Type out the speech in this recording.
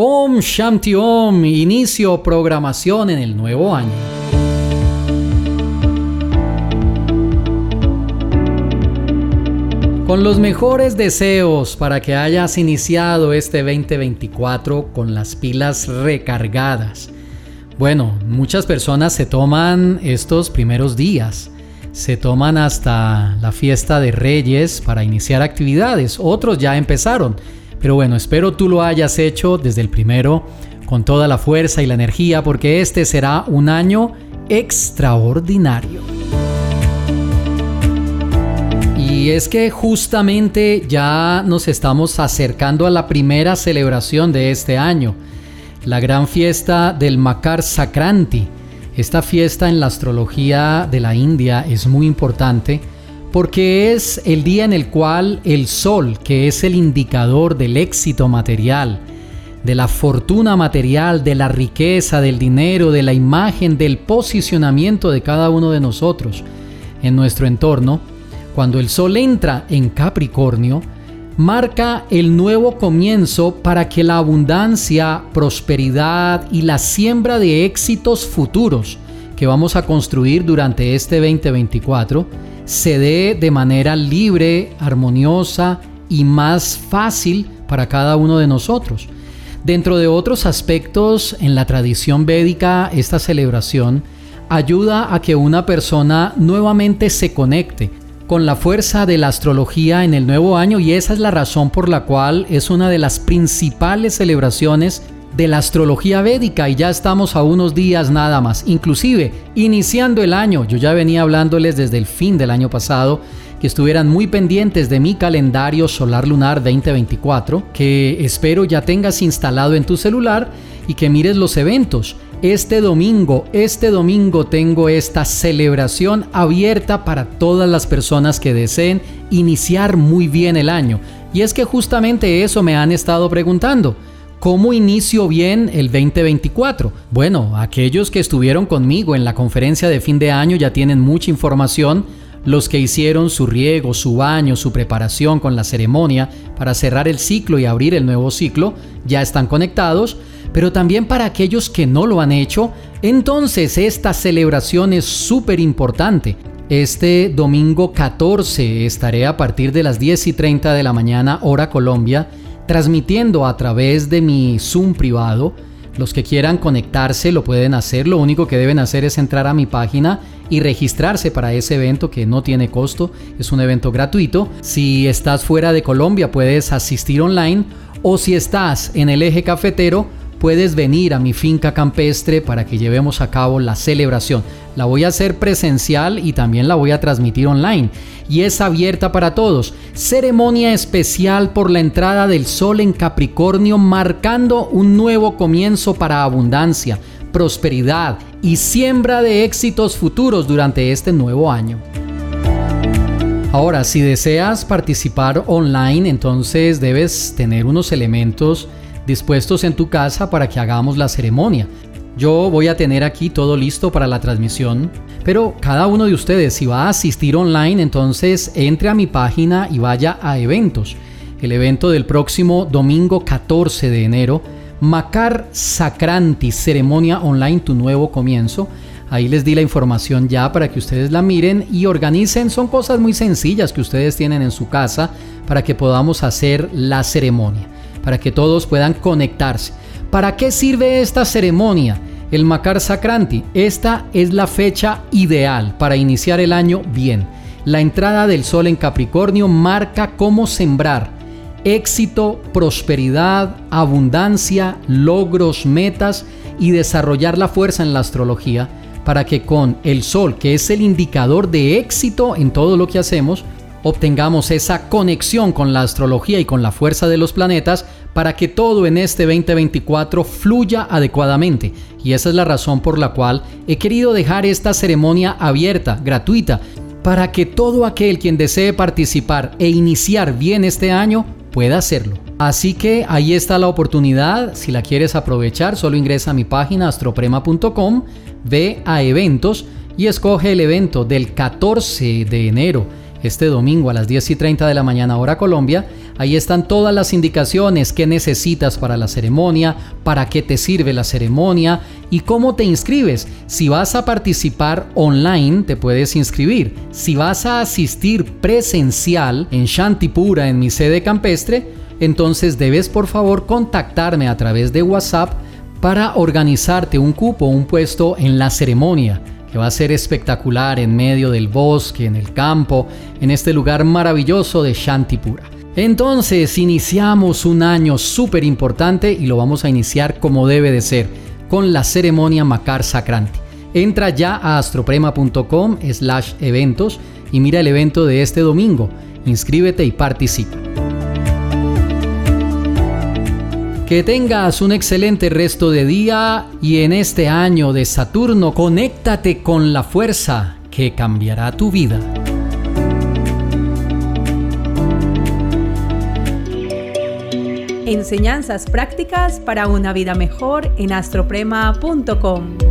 Om Shanti Om, inicio programación en el nuevo año. Con los mejores deseos para que hayas iniciado este 2024 con las pilas recargadas. Bueno, muchas personas se toman estos primeros días, se toman hasta la fiesta de Reyes para iniciar actividades, otros ya empezaron, pero bueno, espero tú lo hayas hecho desde el primero con toda la fuerza y la energía porque este será un año extraordinario. Y es que justamente ya nos estamos acercando a la primera celebración de este año, la gran fiesta del Makar Sakranti. Esta fiesta en la astrología de la India es muy importante porque es el día en el cual el sol, que es el indicador del éxito material, de la fortuna material, de la riqueza, del dinero, de la imagen, del posicionamiento de cada uno de nosotros en nuestro entorno, cuando el Sol entra en Capricornio, marca el nuevo comienzo para que la abundancia, prosperidad y la siembra de éxitos futuros que vamos a construir durante este 2024 se dé de manera libre, armoniosa y más fácil para cada uno de nosotros. Dentro de otros aspectos en la tradición védica, esta celebración ayuda a que una persona nuevamente se conecte con la fuerza de la astrología en el nuevo año y esa es la razón por la cual es una de las principales celebraciones de la astrología védica y ya estamos a unos días nada más. Inclusive, iniciando el año, yo ya venía hablándoles desde el fin del año pasado que estuvieran muy pendientes de mi calendario solar lunar 2024, que espero ya tengas instalado en tu celular y que mires los eventos este domingo, este domingo tengo esta celebración abierta para todas las personas que deseen iniciar muy bien el año. Y es que justamente eso me han estado preguntando. ¿Cómo inicio bien el 2024? Bueno, aquellos que estuvieron conmigo en la conferencia de fin de año ya tienen mucha información. Los que hicieron su riego, su baño, su preparación con la ceremonia para cerrar el ciclo y abrir el nuevo ciclo ya están conectados pero también para aquellos que no lo han hecho, entonces esta celebración es súper importante. Este domingo 14 estaré a partir de las 10 y 30 de la mañana hora Colombia transmitiendo a través de mi Zoom privado. Los que quieran conectarse lo pueden hacer, lo único que deben hacer es entrar a mi página y registrarse para ese evento que no tiene costo, es un evento gratuito. Si estás fuera de Colombia puedes asistir online o si estás en el eje cafetero puedes venir a mi finca campestre para que llevemos a cabo la celebración. La voy a hacer presencial y también la voy a transmitir online. Y es abierta para todos. Ceremonia especial por la entrada del sol en Capricornio marcando un nuevo comienzo para abundancia, prosperidad y siembra de éxitos futuros durante este nuevo año. Ahora, si deseas participar online, entonces debes tener unos elementos dispuestos en tu casa para que hagamos la ceremonia. Yo voy a tener aquí todo listo para la transmisión, pero cada uno de ustedes si va a asistir online, entonces entre a mi página y vaya a eventos. El evento del próximo domingo 14 de enero, Macar Sacranti, ceremonia online, tu nuevo comienzo. Ahí les di la información ya para que ustedes la miren y organicen. Son cosas muy sencillas que ustedes tienen en su casa para que podamos hacer la ceremonia para que todos puedan conectarse. ¿Para qué sirve esta ceremonia? El Makar Sakranti. Esta es la fecha ideal para iniciar el año bien. La entrada del sol en Capricornio marca cómo sembrar éxito, prosperidad, abundancia, logros, metas y desarrollar la fuerza en la astrología para que con el sol, que es el indicador de éxito en todo lo que hacemos, obtengamos esa conexión con la astrología y con la fuerza de los planetas para que todo en este 2024 fluya adecuadamente. Y esa es la razón por la cual he querido dejar esta ceremonia abierta, gratuita, para que todo aquel quien desee participar e iniciar bien este año pueda hacerlo. Así que ahí está la oportunidad, si la quieres aprovechar, solo ingresa a mi página astroprema.com, ve a eventos y escoge el evento del 14 de enero este domingo a las 10 y 30 de la mañana hora Colombia, Ahí están todas las indicaciones que necesitas para la ceremonia, para qué te sirve la ceremonia y cómo te inscribes. Si vas a participar online, te puedes inscribir. Si vas a asistir presencial en Shantipura, en mi sede campestre, entonces debes por favor contactarme a través de WhatsApp para organizarte un cupo, un puesto en la ceremonia que va a ser espectacular en medio del bosque, en el campo, en este lugar maravilloso de Shantipura. Entonces iniciamos un año súper importante y lo vamos a iniciar como debe de ser, con la ceremonia Makar Sakranti. Entra ya a astroprema.com slash eventos y mira el evento de este domingo. Inscríbete y participa. Que tengas un excelente resto de día y en este año de Saturno conéctate con la fuerza que cambiará tu vida. Enseñanzas prácticas para una vida mejor en astroprema.com.